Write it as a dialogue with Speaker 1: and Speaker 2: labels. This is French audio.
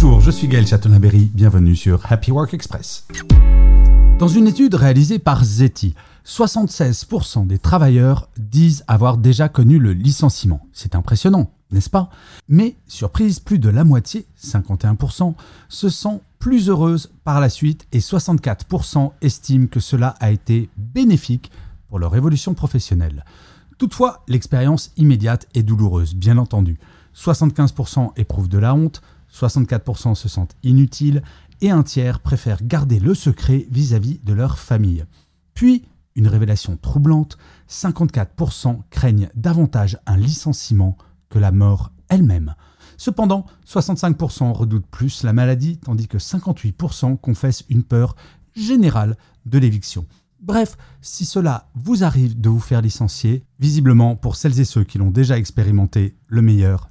Speaker 1: Bonjour, je suis Gaël Chatonaberry, bienvenue sur Happy Work Express. Dans une étude réalisée par Zeti, 76% des travailleurs disent avoir déjà connu le licenciement. C'est impressionnant, n'est-ce pas? Mais, surprise, plus de la moitié, 51%, se sent plus heureuse par la suite et 64% estiment que cela a été bénéfique pour leur évolution professionnelle. Toutefois, l'expérience immédiate est douloureuse, bien entendu. 75% éprouvent de la honte, 64% se sentent inutiles et un tiers préfèrent garder le secret vis-à-vis de leur famille. Puis, une révélation troublante, 54% craignent davantage un licenciement que la mort elle-même. Cependant, 65% redoutent plus la maladie, tandis que 58% confessent une peur générale de l'éviction. Bref, si cela vous arrive de vous faire licencier, visiblement pour celles et ceux qui l'ont déjà expérimenté, le meilleur